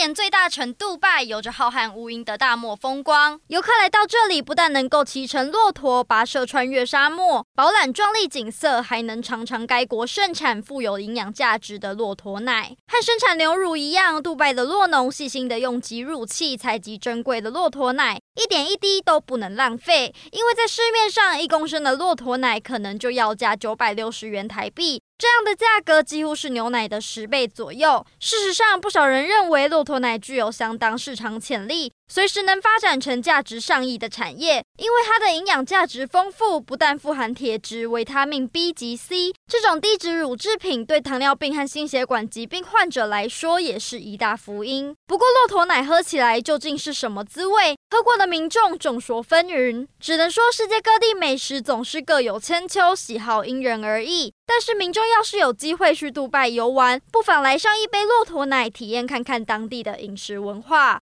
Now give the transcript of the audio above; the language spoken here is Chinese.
阿联最大城杜拜有着浩瀚无垠的大漠风光，游客来到这里不但能够骑乘骆驼跋涉穿越沙漠，饱览壮丽景色，还能尝尝该国盛产富有营养价值的骆驼奶。和生产牛乳一样，杜拜的骆农细心地用挤乳器采集珍贵的骆驼奶，一点一滴都不能浪费，因为在市面上一公升的骆驼奶可能就要价九百六十元台币。这样的价格几乎是牛奶的十倍左右。事实上，不少人认为骆驼奶具有相当市场潜力。随时能发展成价值上亿的产业，因为它的营养价值丰富，不但富含铁质、维他命 B 及 C，这种低脂乳制品对糖尿病和心血管疾病患者来说也是一大福音。不过，骆驼奶喝起来究竟是什么滋味？喝过的民众众说纷纭，只能说世界各地美食总是各有千秋，喜好因人而异。但是，民众要是有机会去杜拜游玩，不妨来上一杯骆驼奶，体验看看当地的饮食文化。